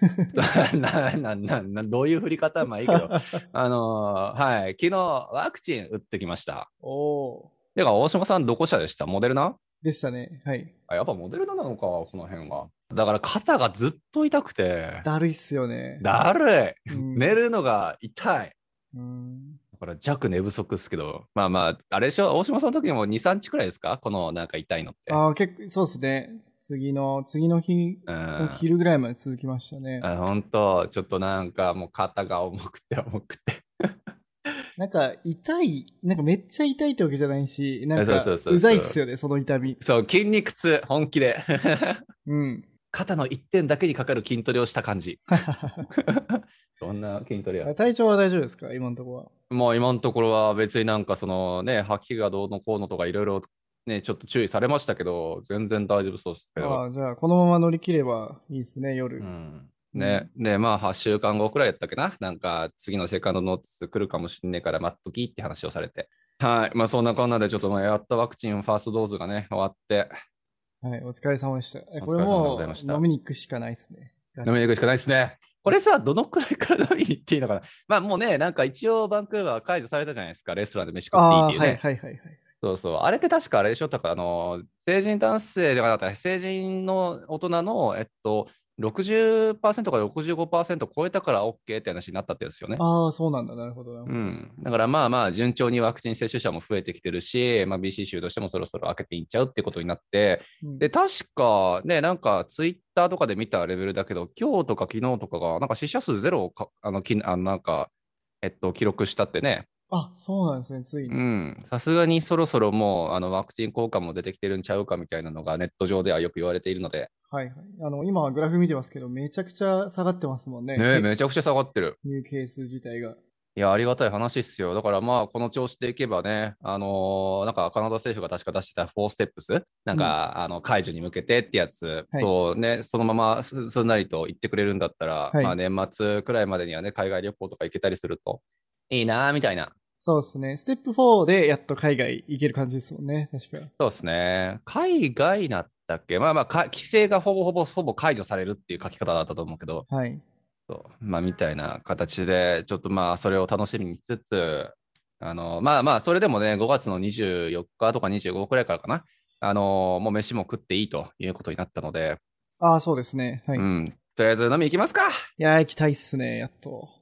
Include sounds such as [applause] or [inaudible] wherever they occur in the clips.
[laughs] ななななどういう振り方はまあいいけど [laughs] あのーはい昨日ワクチン打ってきました近。おおてか大島さんどこ社でした？モデルナ？ー。でしたね。はい。あやっぱモデルナなのかこの辺はだから肩がずっと痛くてだるいっすよね。だるいうん寝るのが痛いうん。だから弱寝不足ですけどまあまああれでしょ？大島さんの時にも23日くらいですか？このなんか痛いのってああ、結構、そうですね。次の、次の日、うん昼ぐらいまで続きましたね。あ本当ちょっとなんかもう肩が重くて重くて [laughs] なんか、痛い、なんかめっちゃ痛いってわけじゃないし、なんか、そうそうそうそううざいっすよね、その痛み。そう筋肉痛本気でうん。肩の一点だけにかかる筋トレをした感じ [laughs] どんな筋トレや？体調は大丈夫ですか？今のところは。もう今のところは別になんかそのね吐きがどうのこうのとかいろいろねちょっと注意されましたけど全然大丈夫そうですけどああ、じゃあ、このまま乗り切ればいいですね、夜。うんね、で、まあ、8週間後くらいやったっけな？なんか、次のセカンドノーツ来るかもしんねえから待っときって話をされて。はい。まあ、そんなこんなで、ちょっとまあやっとワクチンファーストドーズがね、終わって、はい、お疲れ様でした。えこれお疲れ様でもございましたう飲みに行くしかないですね。飲みに行くしかないですね。これさ、どのくらいから飲みに行っていいのかな？まあ、もうね、なんか一応、バンクーバーは解除されたじゃないですか。レストランで飯食っていいっていうね。はいはいはいはい。そうそう。あれって確かあれでしょ？だから、あの、成人男性じゃなかった、成人の大人の、えっと、60%から65%超えたから OK って話になったってですよね。ああ、そうなんだ。なるほどなるほど。うん、だからまあまあ順調にワクチン接種者も増えてきてるし、まあ、BC 州としてもそろそろ開けていっちゃうってことになって、うんで、確かね、なんかツイッターとかで見たレベルだけど、今日とか昨日とかが、なんか死者数ゼロをかあのきあのなんか、えっと、記録したってね、あ、そうなんですね、ついうに。ん、さすがにそろそろもうあのワクチン効果も出てきてるんちゃうかみたいなのがネット上ではよく言われているので、はいはい。あの、今グラフ見てますけど、めちゃくちゃ下がってますもんね。ね、めちゃくちゃ下がってる。ニューケース自体が。いや、ありがたい話っすよ。だからまあ、この調子でいけばね、あのーなんかカナダ政府が確か出してた4ステップス、なんか、あの解除に向けてってやつ、はいそうね、そのまますすんなりと言ってくれるんだったら、はいまあ年末くらいまでにはね、海外旅行とか行けたりするといいなーみたいな。そうですね。ステップ4でやっと海外行ける感じですもんね、確か。そうですね。海外だったっけ？まあまあか、規制がほぼほぼほぼ解除されるっていう書き方だったと思うけど、はい。そうまあ、みたいな形で、ちょっとまあ、それを楽しみにしつつ、あの、まあまあ、それでもね、5月の24日とか25くらいからかな、あの、もう飯も食っていいということになったので、ああ、そうですね。はい。いうん、とりあえず飲み行きますかやー、行きたいっすね、やっと。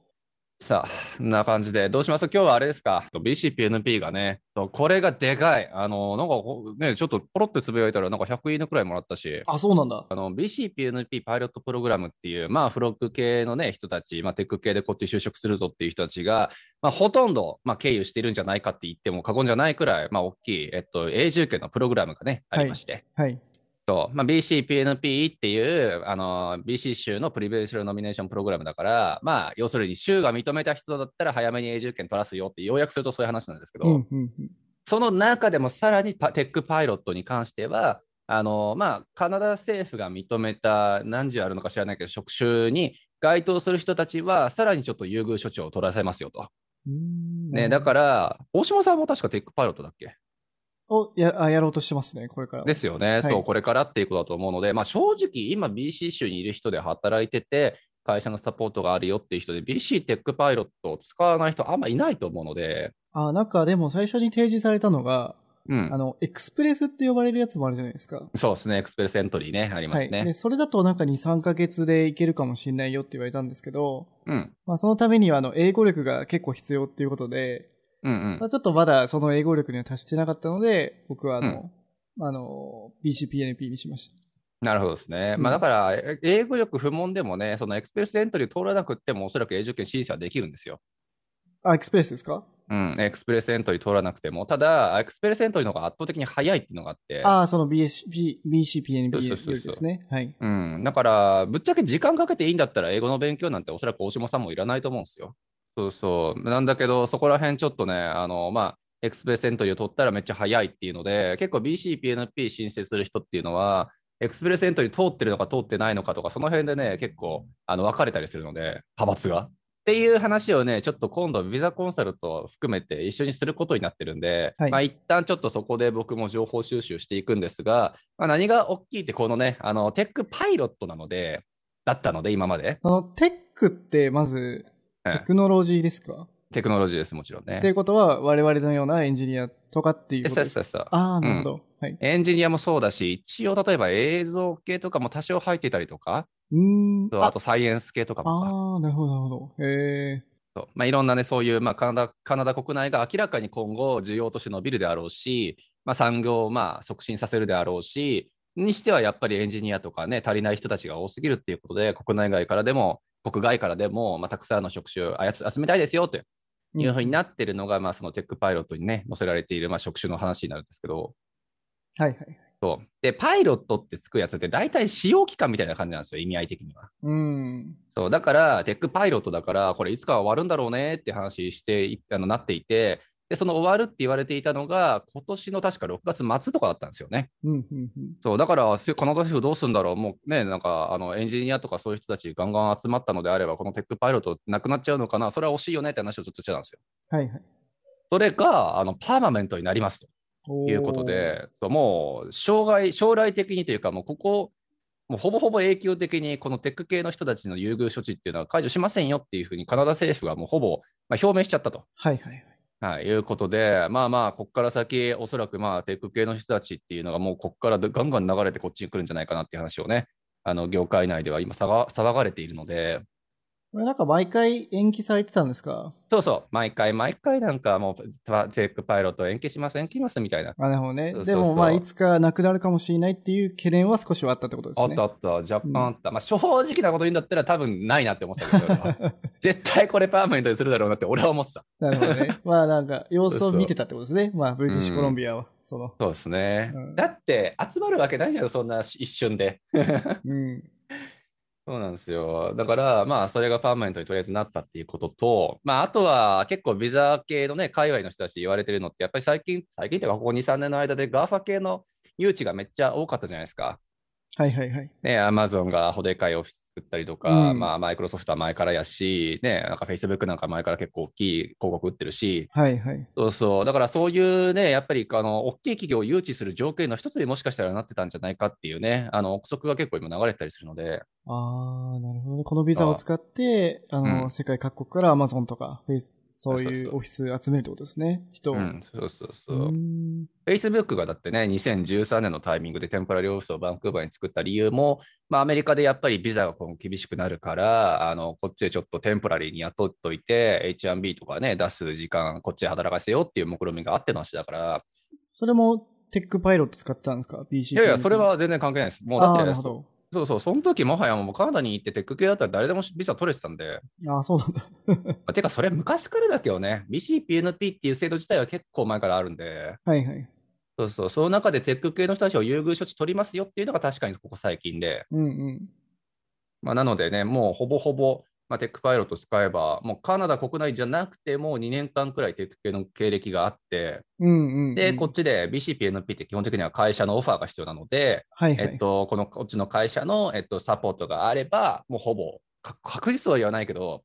さあ、こんな感じで、どうします？今日はあれですか ?BCPNP がね、これがでかい。あの、なんかほね、ちょっとポロってつぶやいたら、なんか100いいねくらいもらったし、あ、そうなんだ。あの BCPNP パイロットプログラムっていう、まあ、フロック系の、ね、人たち、まあ、テック系でこっち就職するぞっていう人たちが、まあ、ほとんど、まあ、経由しているんじゃないかって言っても過言じゃないくらい、まあ、大きい、えっと、永住権のプログラムがね、ありまして、はい。そうまあ、BCPNP っていうあの BC 州のプリベンシャルノミネーションプログラムだから、まあ、要するに州が認めた人だったら早めに永住権取らすよって、要約するとそういう話なんですけど、うん、うん、うん。その中でもさらにパテックパイロットに関しては、あのまあ、カナダ政府が認めた何時あるのか知らないけど、職種に該当する人たちは、さらにちょっと優遇処置を取らせますよと。ね、だから、大島さんも確かテックパイロットだっけ？おやあやろうとしてますね、これから。ですよね、いそう、これからっていうことだと思うので、まあ、正直、今、BC 州にいる人で働いてて、会社のサポートがあるよっていう人で、BC テックパイロットを使わない人、あんまいないと思うので、あ、なんかでも最初に提示されたのが、うんあ、の、エクスプレスって呼ばれるやつもあるじゃないですか。そうですね、 Express Entry ね、ありまはい。すね。で、それだとなんか2、3ヶ月でいけるかもしれないよって言われたんですけど、うん、まあそのためにはあの、英語力が結構必要っていうことで、うん、うんまあ、ちょっとまだその英語力には達してなかったので、僕はあの、あの、BCPNP にしました。なるほどですね。うんまあだから、え英語力不問でもね、その Express Entry 通らなくても、おそらく永住権申請はできるんですよ。あ、 Express ですか？うん、 Express Entry 通らなくても、ただ、 Express Entry の方が圧倒的に早いっていうのがあって、ああ、その通りですね。はい。うん、だから、ぶっちゃけ時間かけていいんだったら、英語の勉強なんておそらく大下さんもいらないと思うんですよ。そうそう。なんだけど、そこら辺ちょっとね、あの、まあ、エクスプレスエントリーを取ったらめっちゃ早いっていうので、結構 BCPNP 申請する人っていうのは、エクスプレスエントリー通ってるのか通ってないのかとか、その辺でね、結構あの分かれたりするので、派閥が。っていう話をね、ちょっと今度、ビザコンサルと含めて一緒にすることになってるんで、はいまあ一旦ちょっとそこで僕も情報収集していくんですが、まあ、何が大きいって、このね、あのテックパイロットなので、だったので、今まで。あの、テックってまず、ええテクノロジーですか、テクノロジーです、もちろんね。っていうことは、我々のようなエンジニアとかっていうことですか？そうそうそうああ、なるほど。はい。エンジニアもそうだし、一応例えば映像系とかも多少入ってたりとか、うーん。あとサイエンス系とかもか。ああ、なるほど、なるほど。へえ。そうまあ、いろんなね、そういう、まあ、カナダカナダ国内が明らかに今後、需要として伸びるであろうし、まあ、産業をまあ促進させるであろうし、にしてはやっぱりエンジニアとかね、足りない人たちが多すぎるっていうことで、国内外からでも、国外からでも、まあ、たくさんの職種をあやつ集めたいですよというふうになってるのが、まあ、そのテックパイロットにね、載せられている、まあ、職種の話になるんですけど、はいはい。そうで、パイロットってつくやつって、大体使用期間みたいな感じなんですよ、意味合い的には。うん。そうだから、テックパイロットだから、これいつかは終わるんだろうねって話していあのなっていて、で、その終わるって言われていたのが、今年の確か6月末とかだったんですよね。うん、うん、うん。そうだから、せカナダ政府どうするんだろう、もうね、なんかあのエンジニアとかそういう人たちガンガン集まったのであれば、このテックパイロットなくなっちゃうのかな、それは惜しいよねって話をちょっとしてたんですよ。はいはい。それがあのパーマメントになりますと。ということで、そうもう将来将来的にというか、もうここ、もうほぼほぼ永久的にこのテック系の人たちの優遇処置っていうのは解除しませんよっていうふうにカナダ政府がもうほぼ、まあ、表明しちゃったと、はいはいはい。はい、いうことで、まあまあ、ここから先、おそらくまあテック系の人たちっていうのがもうここからガンガン流れてこっちに来るんじゃないかなっていう話をね、あの業界内では今騒騒がれているので、これなんか毎回延期されてたんですか？そうそう、毎回毎回なんかもうテックパイロット延期します、延期しますみたいな。あなるほどね。そうそうそうでもまあ、いつかなくなるかもしれないっていう懸念は少しはあったってことですね。あったあった、若干あった。まあ正直なこと言うんだったら多分ないなって思ってたけど、[laughs] 絶対これパーマネントにするだろうなって俺は思ってた。なるほどね。まあなんか、様子を見てたってことですね。まあ、ブリティッシュコロンビアは。その、そうですね。うんだって集まるわけないじゃん、そんな一瞬で。うん。そうなんですよ。だから、まあ、それがパーマネントにとりあえずなったっていうことと、まあ、あとは結構ビザ系のね、海外の人たち言われてるのって、やっぱり最近、最近っていうか、ここ2、3年の間で GAFA 系の誘致がめっちゃ多かったじゃないですか。はいはいはい。ね、アマゾンがほでかいオフィス作ったりとか、うん。まあ、マイクロソフトは前からやし、ね、なんか Facebook なんか前から結構大きい広告売ってるし、はいはい。そうそう、だからそういうね、やっぱりあの大きい企業を誘致する条件の一つにもしかしたらなってたんじゃないかっていうね、あの憶測が結構今流れてたりするので、ああ、なるほどね。このビザを使って、あの、うん。世界各国からアマゾンとか、フェイス、そういうオフィス集めるってことですね。人を。うん、そうそうそう Facebook がだってね、2013年のタイミングでテンポラリーオフィスをバンクーバーに作った理由も、まあ、アメリカでやっぱりビザが今後厳しくなるから、あのこっちでちょっとテンポラリーに雇っといて、H1B とかね、出す時間、こっちで働かせようっていう目論みがあっての話だから、それもテックパイロット使ってたんですか ?BC。いやいや、それは全然関係ないです。もうだってあーなるほど。そうそう、その時もはやもうカナダに行ってテック系だったら誰でもビザ取れてたんで、ああ、そうなんだ。[laughs] まあてかそれ昔からだけどね、BCPNP っていう制度自体は結構前からあるんで、はいはい。そうそう、その中でテック系の人たちを優遇処置取りますよっていうのが確かにここ最近で、うんうん。まあ、なのでね、もうほぼほぼ、まあ、テックパイロット使えば、もうカナダ国内じゃなくても2年間くらいテック系の経歴があって、うんうん、うん。で、こっちで BCPNP って基本的には会社のオファーが必要なので、はいはい。えっと、このこっちの会社の、えっと、サポートがあれば、もうほぼ、か確実は言わないけど、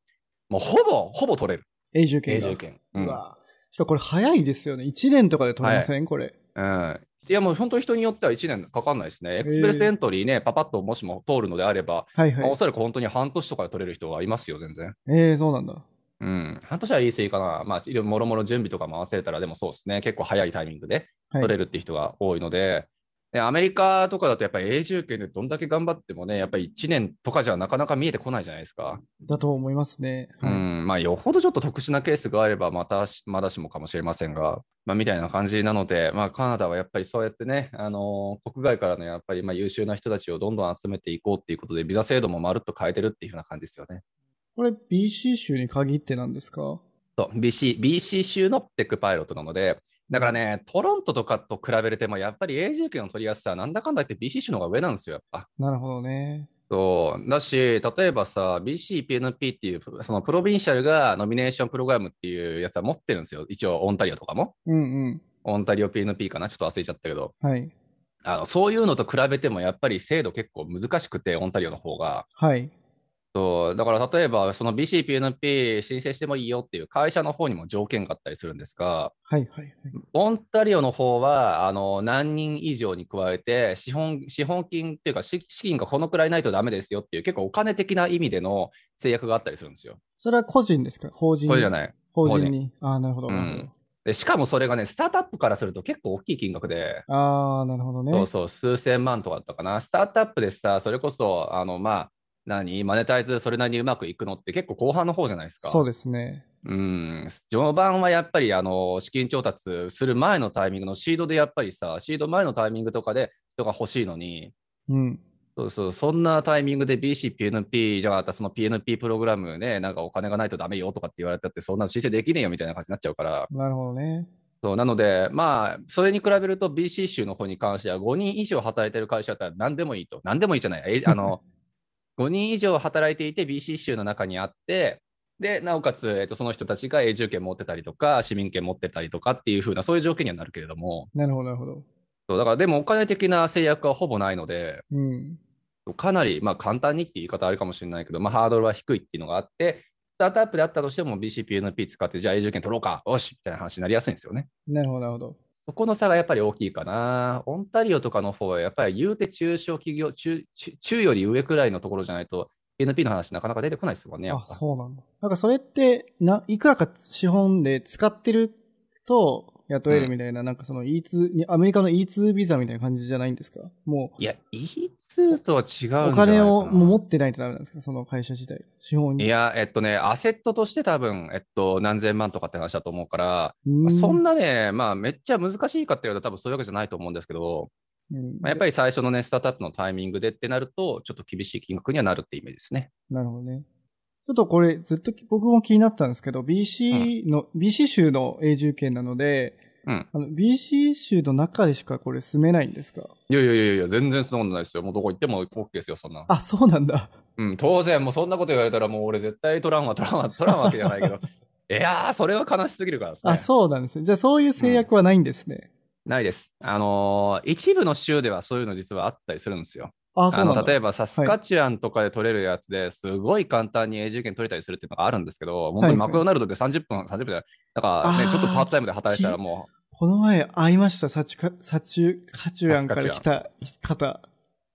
もうほぼ、ほぼ取れる。永住権が。永住権。ううんわしかもこれ早いですよね。1年とかで取れません、これ。うん。いや、もう本当に人によっては1年かかんないですね。エクスプレスエントリーね、パパッともしも通るのであれば、はいはいまあお。そらく本当に半年とかで取れる人はいますよ、全然。ええー、そうなんだ。うん。半年は言い過ぎかな。まあ、もろもろ準備とかも合わせたら、でもそうですね。結構早いタイミングではい。取れるって人が多いので、でアメリカとかだとやっぱり永住権でどんだけ頑張ってもね、やっぱり1年とかじゃなかなか見えてこないじゃないですか。だと思いますね。うはいん、まあ、よほどちょっと特殊なケースがあれば、またし、まだしもかもしれませんが、まあ、みたいな感じなので、まあ、カナダはやっぱりそうやってね、あのー国外からのやっぱりまあ優秀な人たちをどんどん集めていこうっていうことで、ビザ制度もまるっと変えてるっていうふうな感じですよね。これ BC 州に限ってなんですか？そう BC, BC 州のテックパイロットなので、だからね、トロントとかと比べれても、やっぱり永住権の取りやすさはなんだかんだ言って BC 州の方が上なんですよ、やっぱ。なるほどね。そうだし、例えばさ、BCPNP っていう、そのプロビンシャルがノミネーションプログラムっていうやつは持ってるんですよ。一応、オンタリオとかも。うんうん。オンタリオ PNP かな？ちょっと忘れちゃったけど。はい。あのそういうのと比べても、やっぱり精度結構難しくて、オンタリオの方が。はい。そうだから例えば、その BCPNP 申請してもいいよっていう会社の方にも条件があったりするんですが、はいはいはい。オンタリオの方はあの何人以上に加えて資本、資本金っていうか資、資金がこのくらいないとダメですよっていう、結構お金的な意味での制約があったりするんですよ。それは個人ですか？法人い。これじゃない。法人に？ああ、なるほど。うんでしかもそれがね、スタートアップからすると結構大きい金額で、あ、なるほどね。そうそう、数千万とかだったかな。スタートアップでさ、それこそ、あの、まあ、何、マネタイズそれなりにうまくいくのって結構後半の方じゃないですか。そうですね。うん、序盤はやっぱりあの資金調達する前のタイミングのシードでやっぱりさ、シード前のタイミングとかで人が欲しいのに、うん。そうそう、そんなタイミングで BC、PNP じゃなかったらその PNP プログラムね、なんかお金がないとダメよとかって言われたって、そんなの申請できねえよみたいな感じになっちゃうから、なるほどね。そうなので、まあ、それに比べると BC 州の方に関しては5人以上働いてる会社だったら何でもいいと。何でもいいじゃない。えあの5人以上働いていて BC 州の中にあって、で、なおかつ、えっと、その人たちが永住権持ってたりとか、市民権持ってたりとかっていう風な、そういう条件にはなるけれども、なるほど、なるほど。そうだからでもお金的な制約はほぼないので、うん。かなり、まあ、簡単にって言い方あるかもしれないけど、まあ、ハードルは低いっていうのがあって、スタートアップであったとしても BCPNP 使って、じゃあ永住権取ろうか、よしみたいな話になりやすいんですよね。なるほど、なるほど。そこの差がやっぱり大きいかな。オンタリオとかの方は、やっぱり言うて中小企業、中中より上くらいのところじゃないと、NP の話なかなか出てこないですもんね。あ、そうなんだ。なんかそれって、な、いくらか資本で使ってると雇えるみたいな、なんかその E2、にアメリカの E2 ビザみたいな感じじゃないんですか？もいや、E2 とは違うお金をもう持ってないとダメなんですか？その会社自体。資本に。いや、えっとね、アセットとして多分、えっと、何千万とかって話だと思うから、まあそんなね、まあ、めっちゃ難しいかって言われたら多分そういうわけじゃないと思うんですけど、うんまあ、やっぱり最初のね、スタートアップのタイミングでってなると、ちょっと厳しい金額にはなるってイメージですね。なるほどね。ちょっとこれずっと僕も気になったんですけど、BC の、BC 州の永住権なので、うん。あの BC 州の中でしかこれ住めないんですか？いやいやいやいや、全然そんなことないですよ。もうどこ行っても OK ですよ、そんな。あ、そうなんだ。うん、当然、もうそんなこと言われたら、もう俺絶対取らんわ、取らんわ、取らんわけじゃないけど、[laughs] いやー、それは悲しすぎるからですね。あ、そうなんですね。じゃあそういう制約はないんですね。ないです。あのー一部の州ではそういうの実はあったりするんですよ。あ。の例えばサスカチュアンとかで取れるやつですごい簡単に永住権取れたりするっていうのがあるんですけど、本当にマクドナルドで30分、30分で、だからね、ちょっとパートタイムで働いてたらもこの前会いました、サチュカ、サチュカチュアンから来た方。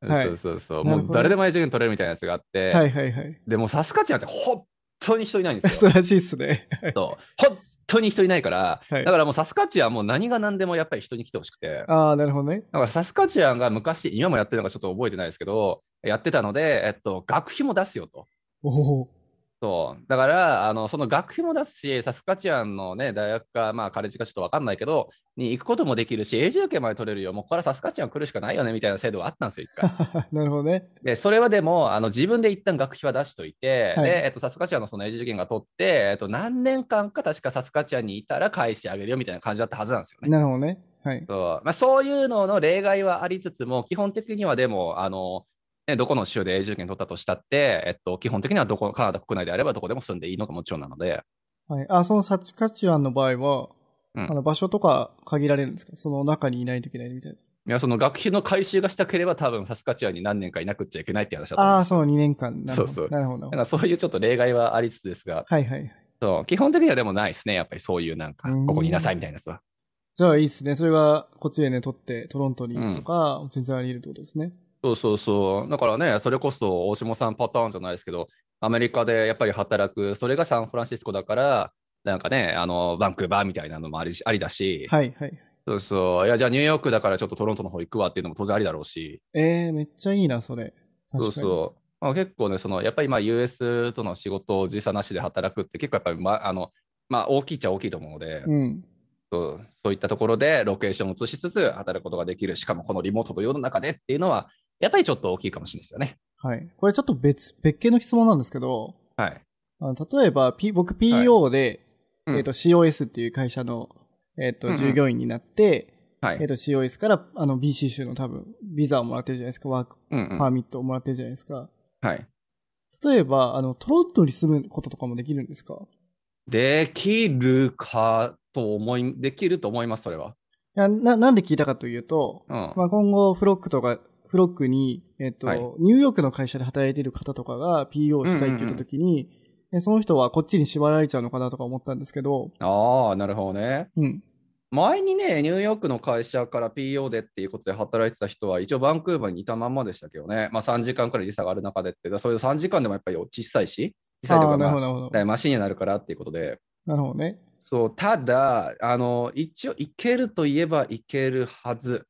う、はいそうそうそう、もう誰でも永住権取れるみたいなやつがあって、はいはいはい。でもサスカチュアンって本当に人いないんですそよ。[laughs] うらしいっすね。そう本当に人いないから、はいだからもうサスカチュアンはもう何が何でもやっぱり人に来てほしくて、ああ、なるほどね。だからサスカチュアンが昔、今もやってるのかちょっと覚えてないですけど、やってたので、えっと、学費も出すよと。おお。そう。だから、あの、その学費も出すし、サスカチュアンのね、大学か、まあ、カレッジかちょっとわかんないけど、に行くこともできるし、永住権まで取れるよ。もうこれはサスカチュアン来るしかないよね、みたいな制度があったんですよ、一回。[laughs] なるほどね。で、それはでも、あの、自分で一旦学費は出しといて、はいで、えっと、サスカチュアンのその永住権が取って、えっと、何年間か確かサスカチュアンにいたら返してあげるよ、みたいな感じだったはずなんですよね。なるほどね。はい。そうまあ、そういうのの例外はありつつも、基本的にはでも、あの、ね、どこの州で永住権取ったとしたって、えっと、基本的にはどこ、カナダ国内であればどこでも住んでいいのがもちろんなので、はい。あ、そのサチカチュアンの場合は、うんあの場所とか限られるんですか？その中にいないといけないみたいいや、その学費の回収がしたければ、多分サスカチュアンに何年かいなくっちゃいけないって話だとな。ああ、思います。そう、2年間。なるほどそうそうなるほど。だからそういうちょっと例外はありつつですが、はいはい。そう基本的にはでもないですね、やっぱりそういうなんかうん、ここにいなさいみたいなやつは。じゃあいいですね。それがこっちでね、取ってトロントに行くとか、全然あり得るってことですね。そうそうそう。だからね、それこそ大下さんパターンじゃないですけど、アメリカでやっぱり働く、それがサンフランシスコだから、なんかね、あの、バンクーバーみたいなのもありありだし、はいはい。そうそう。いや、じゃあニューヨークだからちょっとトロントの方行くわっていうのも当然ありだろうし、えー、めっちゃいいな、それ。そうそう。まあ、結構ね、そのやっぱりまあ US との仕事を時差なしで働くって結構やっぱり、まあのまあ、大きいっちゃ大きいと思うので、うん。そうそういったところでロケーションを移しつつ働くことができる、しかもこのリモートの世の中でっていうのは、やっぱりちょっと大きいかもしれないですよね。はい。これちょっと別、別件の質問なんですけど、はい。あの例えば、P、僕 PO で、うんえっ、と、COS っていう会社の、えっ、と、うんうん従業員になって、はいえっ、。と、COS から、あの、BC 州の多分、ビザをもらってるじゃないですか、ワークうんうんパーミットをもらってるじゃないですか。はい。例えば、あの、トロントに住むこととかもできるんですか？できるかと思い、できると思います、それは。いやな、なんで聞いたかというと、うん。まあ、今後、フロックとか、フロックに、えっ、と、はいニューヨークの会社で働いている方とかが PO をしたいって言ったときに、えその人はこっちに縛られちゃうのかなとか思ったんですけど、ああ、なるほどね。うん。前にね、ニューヨークの会社から PO でっていうことで働いてた人は、一応バンクーバーにいたまんまでしたけどね、まあ3時間くらい時差がある中でって、そういう3時間でもやっぱり小さいし、小さいとか、ああ、なるほまど、なるほど。あ、マシンになるからっていうことで、なるほどね。そう、ただ、あの、一応、いけるといえばいけるはず。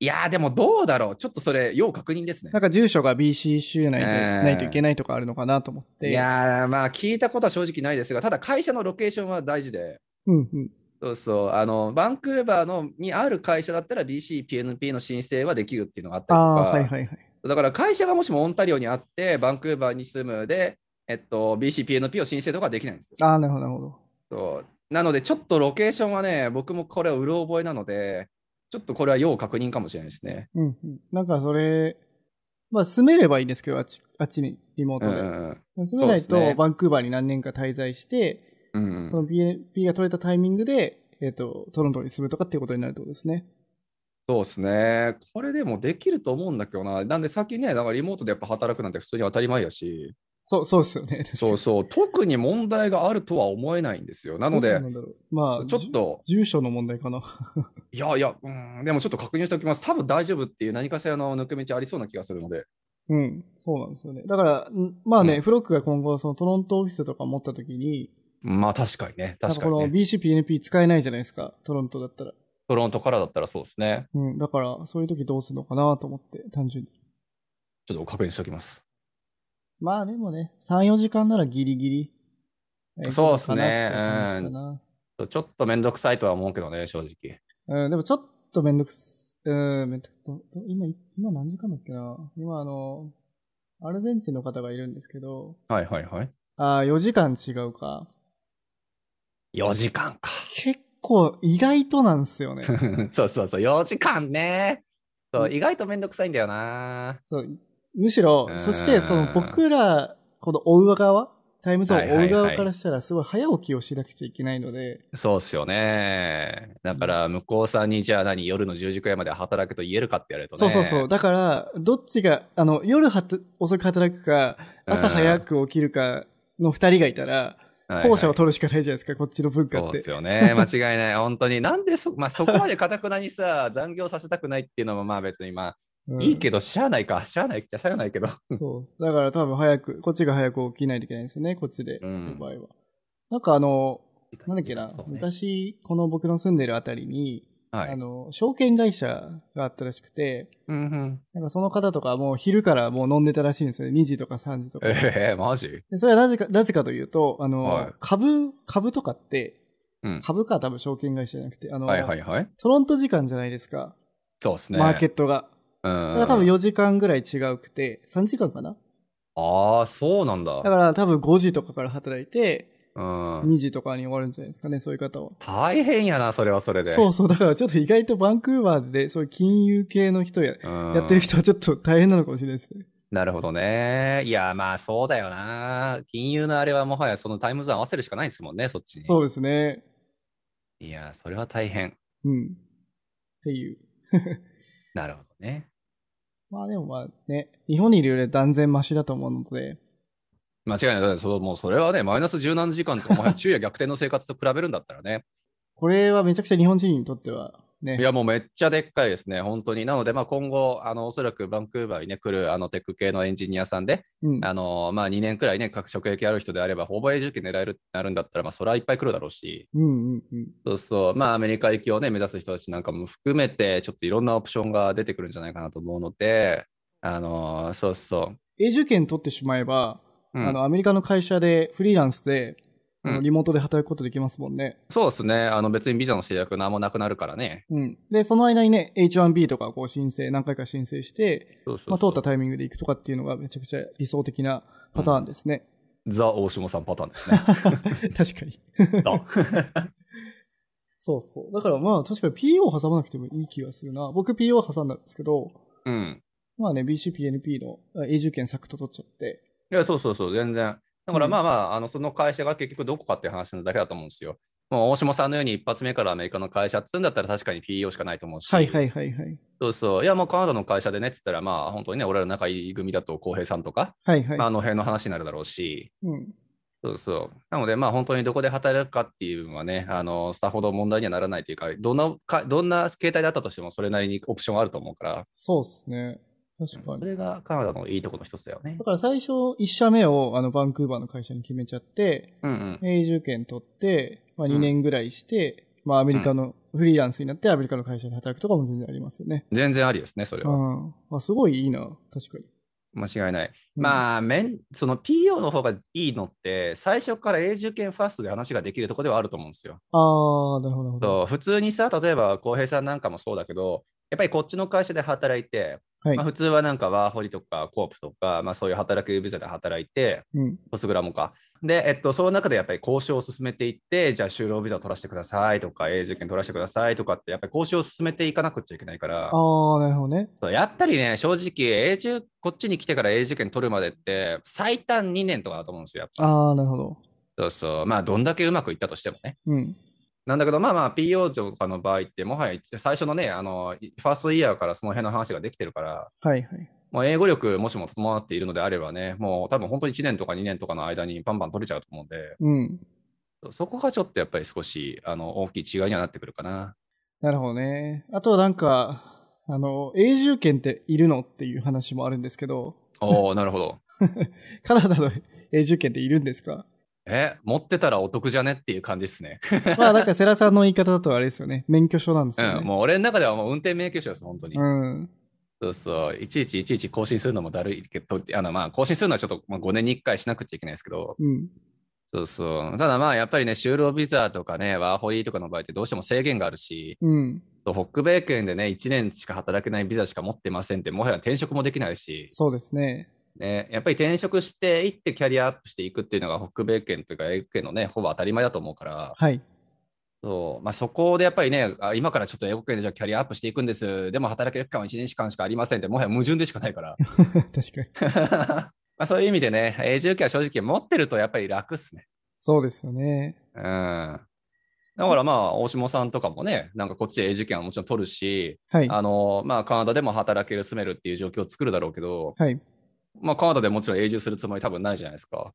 いやー、でもどうだろう。ちょっとそれ、要確認ですねなん。か住所が BC 州内でえーないといけないとかあるのかなと思って。いやー、まあ、聞いたことは正直ないですが、ただ、会社のロケーションは大事で、うんうん。そうそう、あの、バンクーバーのにある会社だったら BC、PNP の申請はできるっていうのがあったりとか、はいはいはい。だから会社がもしもオンタリオにあって、バンクーバーに住むで、えっと、BC、PNP を申請とかはできないんですよ。ああ、なるほど、なるほど。そうなので、ちょっとロケーションはね、僕もこれはうろ覚えなので、ちょっとこれは要確認かもしれないですね。うんうん。なんかそれ、まあ住めればいいんですけど、あっちあっちに、リモーうトで。ん。住めないと、ねバンクーバーに何年か滞在して、うんその PNP が取れたタイミングで、えっ、と、トロントに住むとかっていうことになるってことですね。そうですね。これでもできると思うんだけどな。なんで先ね、だからリモートでやっぱ働くなんて普通に当たり前やし、そう、[laughs] そうですよね。そうそう、特に問題があるとは思えないんですよ。なのでまあ、ちょっと、じ住所の問題かな。[laughs] いやいや、うん、でもちょっと確認しておきます。多分大丈夫っていう何かしらの抜け道ありそうな気がするので。うん、そうなんですよね。だから、んまあね、うんフロックが今後、そのトロントオフィスとか持った時に、まあ確かにね。確かにね。BCPNP 使えないじゃないですか、トロントだったら。トロントからだったらそうですね。うん、だから、そういう時どうするのかなと思って、単純に。ちょっと確認しておきます。まあでもね、3、4時間ならギリギリ。そうっすねいけるかなって感じかなちょっとめんどくさいとは思うけどね、正直。うん、でもちょっとめんどくす、うん、めんどどど今、今何時間だっけな今あの、アルゼンチンの方がいるんですけど、はいはいはい。ああ、4時間違うか。4時間か。結構意外となんですよね。[laughs] そうそうそう、4時間ね。そうう、ん意外とめんどくさいんだよな。そう、むしろう、んそしてその僕ら、この追う側、タイムゾーンを追うはいはいはい側からしたらすごい早起きをしなくちゃいけないので、そうっすよね。だから、向こうさんにじゃあ何、夜の10時くらいまで働くと言えるかって言われるとね。そうそうそう。だから、どっちが、あの、夜はた遅く働くか、朝早く起きるかの二人がいたら、はいはい後者を取るしかないじゃないですか、こっちの文化ってそうです。よね。[laughs] 間違いない。本当に。なんでそ、まあ、そこまでかたくなにさ、残業させたくないっていうのも、まあ別に、まあ、うんいいけど、しゃあないか。しゃあないっちゃしゃあないけど。[laughs] そう。だから多分早く、こっちが早く起きないといけないですよね、こっちで。うんの場合は。なんかあの、なんだっけな、ね昔、この僕の住んでるあたりに、はい。あの、証券会社があったらしくて、うんうん。なんかその方とかもう昼からもう飲んでたらしいんですよね。2時とか3時とか。ええマジ？でそれはなぜか、なぜかというと、あの、はい株、株とかって、うん。株価は多分証券会社じゃなくて、あの、はいはいはい。トロント時間じゃないですか。そうですね。マーケットが。うん。だから多分4時間ぐらい違うくて、3時間かな？ああ、そうなんだ。だから多分5時とかから働いて、うん。2時とかに終わるんじゃないですかね、そういう方は。大変やな、それはそれで。そうそう、だからちょっと意外とバンクーバーで、そういう金融系の人や、うん。やってる人はちょっと大変なのかもしれないですね。なるほどね。いや、まあそうだよな。金融のあれはもはやそのタイムゾーン合わせるしかないですもんね、そっちに。そうですね。いや、それは大変。うん。っていう。[laughs] なるほどね。まあでもまあね、日本にいるより断然マシだと思うので、間違いない。だそうもうそれはね、マイナス十何時間とか、昼夜逆転の生活と比べるんだったらね。[laughs] これはめちゃくちゃ日本人にとってはねい、や、もうめっちゃでっかいですね、本当に。なので、まあ今後、あの、おそらくバンクーバーにね、来るあのテック系のエンジニアさんで、うん。あの、まあ2年くらいね、各職歴ある人であれば、ほぼ永住権狙えるってなるんだったら、まあそれはいっぱい来るだろうし、うんうんうん。そうそう、まあアメリカ行きをね、目指す人たちなんかも含めて、ちょっといろんなオプションが出てくるんじゃないかなと思うので、あの、そうそう。永住権取ってしまえば、うんあの、アメリカの会社でフリーランスで、リモートで働くことできますもんね。そうですね。あの別にビザの制約なんもなくなるからね。うん。で、その間にね、H1B とかこう申請、何回か申請して、そうそうそうまあ、通ったタイミングで行くとかっていうのがめちゃくちゃ理想的なパターンですね。ザ・大下さんパターンですね。[laughs] 確かに。だ [laughs] そうそう。だからまあ確かに PO 挟まなくてもいい気がするな。僕 PO 挟んだんですけど、うん。まあね、BCPNP のあ永住権サクッと取っちゃって。いや、そうそうそう、全然。だからうんまあまあ、あのその会社が結局どこかっていう話なだけだと思うんですよ。もう大下さんのように一発目からアメリカの会社っつうんだったら確かに PEO しかないと思うし、はいはいはいはい。そうそう。いや、もうカナダの会社でねっつったら、まあ本当にね、俺ら仲いい組だと浩平さんとか、はいはい。まあ、あの辺の話になるだろうし、うん。そうそう。なので、まあ本当にどこで働くかっていうのはね、あの、さほど問題にはならないというか、どんなか、どんな形態だったとしてもそれなりにオプションあると思うから、そうですね。確かに。それがカナダのいいところの一つだよねだ。から最初、1社目をあのバンクーバーの会社に決めちゃって、うんうん。永住権取って、まあ、2年ぐらいして、まあアメリカのフリーランスになってアメリカの会社で働くとかも全然ありますよね。全然ありですね、それうは。ん。まあ、すごいいいな。確かに。間違いない。うんまあ、めんその PO の方がいいのって、最初から永住権ファーストで話ができるところではあると思うんですよ。ああ、なるほど、普通にさ、例えば浩平さんなんかもそうだけど、やっぱりこっちの会社で働いて、はいまあ、。普通はなんかワーホリとかコープとか、まあ、そういう働くビザで働いて、うん。ポスグラムか。で、えっと、その中でやっぱり交渉を進めていって、じゃあ就労ビザを取らせてくださいとか、永住権取らせてくださいとかって、やっぱり交渉を進めていかなくちゃいけないから、ああ、なるほどね。そうやっぱりね、正直、永住、こっちに来てから永住権取るまでって、最短2年とかだと思うんですよ。やっぱああ、なるほど。そうそう。まあ、どんだけうまくいったとしてもね。うん。なんだけど、まあまあ、PO とかの場合って、もはや最初のね、あの、ファーストイヤーからその辺の話ができてるから、はいはい。もう英語力もしも伴っているのであればね、もう多分本当に1年とか2年とかの間にバンバン取れちゃうと思うんで、うん。そこがちょっとやっぱり少しあの大きい違いにはなってくるかな。なるほどね。あとなんか、あの、永住権っているのっていう話もあるんですけど、おおなるほど。[laughs] カナダの永住権っているんですか？え、持ってたらお得じゃね？っていう感じですね。[laughs] まあなんかセラさんの言い方だとあれですよね。免許証なんですよね。うん、もう俺の中ではもう運転免許証です、本当に。うん。そうそう、いちいちいちいち更新するのもだるいけど、あのまあ更新するのはちょっとまあ5年に1回しなくちゃいけないですけど、うん。そうそう。ただまあやっぱりね、就労ビザとかね、ワーホリとかの場合ってどうしても制限があるし、うん。北米圏でね、1年しか働けないビザしか持ってませんって、もはや転職もできないし、そうですね。ね、やっぱり転職していってキャリアアップしていくっていうのが北米圏というか英語圏のね、ほぼ当たり前だと思うから、はい。そうまあ、そこでやっぱりね、あ今からちょっと英語圏でじゃあキャリアアップしていくんです、でも働ける期間は1年間しかありませんって、もはや矛盾でしかないから、[laughs] 確かに。[laughs] まあそういう意味でね、永住権は正直持ってるとやっぱり楽っすね。そうですよね。うん。だからまあ、大下さんとかもね、なんかこっちで永住権はもちろん取るし、はい。あの、まあカナダでも働ける、住めるっていう状況を作るだろうけど、はい。まあカナダでもちろん永住するつもり多分ないじゃないですか。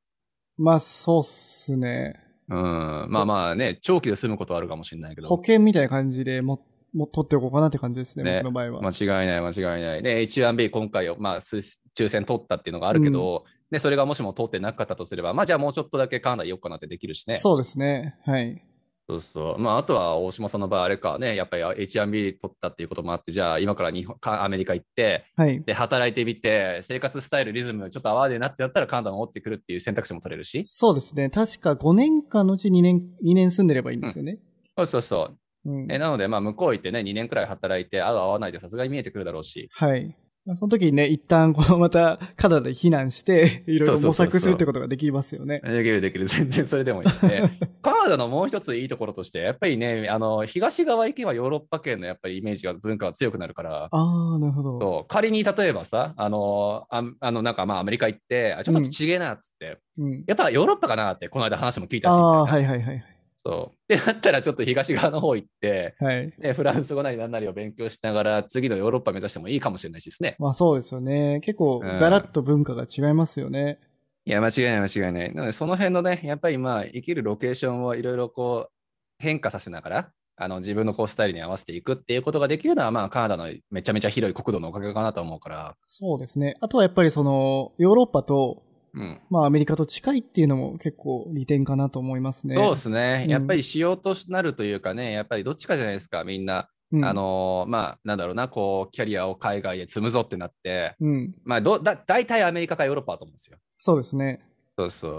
まあそうっすね。うん。まあまあね、長期で住むことはあるかもしれないけ保ど、険みたいな感じでも、も取っておこうかなって感じですね、ね僕の場合は。間違いない間違いない。で、H1B 今回を、まあ、す抽選取ったっていうのがあるけど、で、それがもしも取ってなかったとすれば、まあじゃあもうちょっとだけカナダ行こうかなってできるしね。そうですね。はい。そうそう。まあ、あとは大島さんの場合、あれかね、やっぱり H1B 取ったっていうこともあって、じゃあ今から日本かアメリカ行って、はい。で、働いてみて、生活スタイル、リズム、ちょっと合わねえなってなったらカナダに戻ってくるっていう選択肢も取れるし。そうですね。確か5年間のうち2年、2年住んでればいいんですよね。そうそうそう。うん。えなので、まあ、向こう行ってね、2年くらい働いて、合う合わないでさすがに見えてくるだろうし。はい。まあその時にね、一旦このまたカナダで避難して、[laughs] いろいろ模そうそうそうそう索するってことができますよね。できるできる、全然それでもいいしね。カナダのもう一ついいところとして、やっぱりね、あの、東側行けばヨーロッパ圏のやっぱりイメージが、文化が強くなるから、ああ、なるほど。そう仮に例えばさ、あの、ああのなんかまあアメリカ行って、あちょっとちげえなっつって、うん。やっぱヨーロッパかなって、この間話も聞いたし、ああ、みたなはいいはいはい。そう。ってなったら、ちょっと東側の方行って、はい。ね、フランス語なりなんなりを勉強しながら、次のヨーロッパ目指してもいいかもしれないしですね。まあそうですよね。結構、ガラッと文化が違いますよね。いや、間違いない、間違いない。なので、その辺のね、やっぱりまあ、生きるロケーションをいろいろこう、変化させながら、あの自分のこうスタイルに合わせていくっていうことができるのは、まあ、カナダのめちゃめちゃ広い国土のおかげかなと思うから、そうですね。あとはやっぱりその、ヨーロッパと、うん。まあアメリカと近いっていうのも結構利点かなと思いますね。そうですね。うんやっぱりしようとなるというかね、やっぱりどっちかじゃないですか、みんな。うんあ、のーまあ、なんだろうな、こう、キャリアを海外で積むぞってなって、うん。まあ、どだ大体アメリカかヨーロッパだと思うんですよ。そうですね。そうそ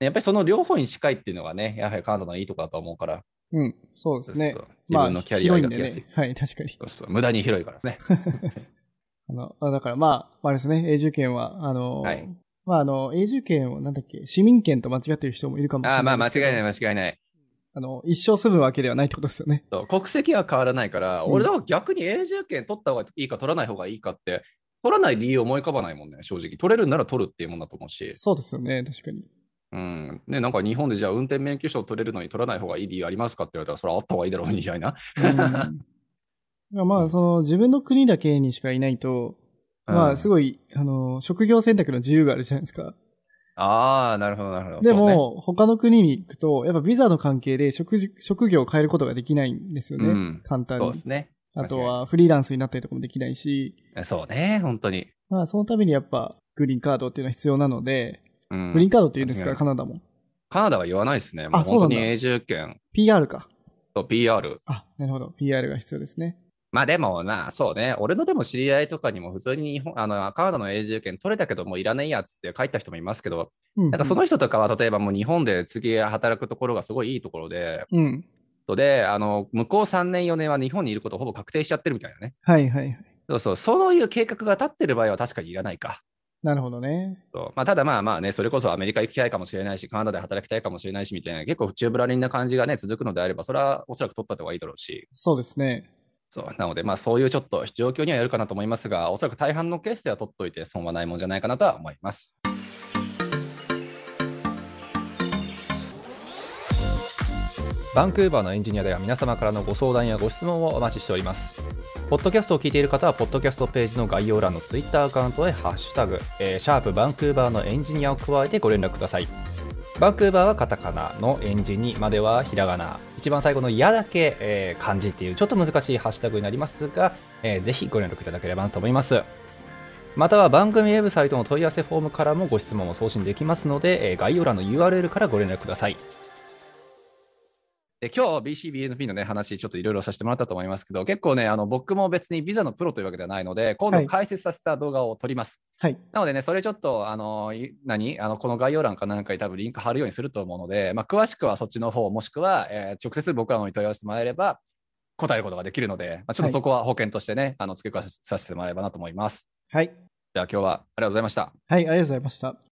う。やっぱりその両方に近いっていうのがね、やはりカナダのいいところだと思うから、うん。そうですねそう。そう自分のキャリアを描きやすい。広んでね。[laughs] はい、確かに。そうそう無駄に広いからですね。[laughs] あの、あだからまあ、あれですね、永住権は、あの、はいまあ、あの、永住権を、なんだっけ、市民権と間違ってる人もいるかもしれないああ、まあ間違いない間違いない。あの、一生住むわけではないってことですよね。[laughs] そう国籍は変わらないから、うん俺だから逆に永住権取った方がいいか取らない方がいいかって、取らない理由思い浮かばないもんね、正直。取れるんなら取るっていうもんだと思うし。そうですよね、確かに。うん。ね、なんか日本でじゃあ運転免許証取れるのに取らない方がいい理由ありますかって言われたら、それはあった方がいいだろうみたいな。うん [laughs] まあ、その、自分の国だけにしかいないと、まあ、すい。ごい、あの、職業選択の自由があるじゃないですか。ああ、なるほど、なるほど。でそうね、も、他の国に行くと、やっぱビザの関係で職じ職業を変えることができないんですよね。うん簡単にそうで。すね。あとは、フリーランスになったりとかもできないし、そうね、本当に。まあ、そのためにやっぱ、グリーンカードっていうのは必要なので、うんグリーンカードって言うんですか、カナダも。カナダは言わないですね。もう本当に永住権 PR か。と PR。あ、なるほど。PR が必要ですね。まあでもな、そうね、俺のでも知り合いとかにも普通に日本あのカナダの永住権取れたけどもういらないやつって帰った人もいますけど、うん。なんかその人とかは例えばもう日本で次働くところがすごいいいところで、うん。で、あの向こう3年4年は日本にいることほぼ確定しちゃってるみたいなね。はいはいはい。そうそう、そういう計画が立ってる場合は確かにいらないか。なるほどね。そうまあ、ただまあまあね、それこそアメリカ行きたいかもしれないし、カナダで働きたいかもしれないしみたいな、結構宙ぶらりんな感じがね、続くのであれば、それはおそらく取った方がいいだろうし、そうですね。そうなので、まあそういうちょっと状況にはよるかなと思いますが、おそらく大半のケースでは取っといて損はないもんじゃないかなとは思います。バンクーバーのエンジニアでは皆様からのご相談やご質問をお待ちしております。ポッドキャストを聞いている方は、ポッドキャストページの概要欄のツイッターアカウントへハッシュタグ、えーシャープバンクーバーのエンジニアを加えてご連絡ください。バンクーバーはカタカナのエンジニまではひらがな。一番最後のやだけ、えー漢字っていうちょっと難しいハッシュタグになりますが、えーぜひご連絡いただければなと思います。または番組ウェブサイトの問い合わせフォームからもご質問を送信できますので、えー概要欄の URL からご連絡ください。で今日 BCBNP のね話ちょっといろいろさせてもらったと思いますけど結構ねあの僕も別にビザのプロというわけではないので今はい度解説させた動画を撮ります、はい。なのでねそれちょっとあのい何？あのこの概要欄かなんかに多分リンク貼るようにすると思うので、まあ、詳しくはそっちの方もしくは、えー直接僕らの方に問い合わせてもらえれば答えることができるので、まあ、ちょっとそこは保険としてね、あの付け加えさせてもらえればなと思いますはい。じゃあ今日はありがとうございましたはい、ありがとうございました。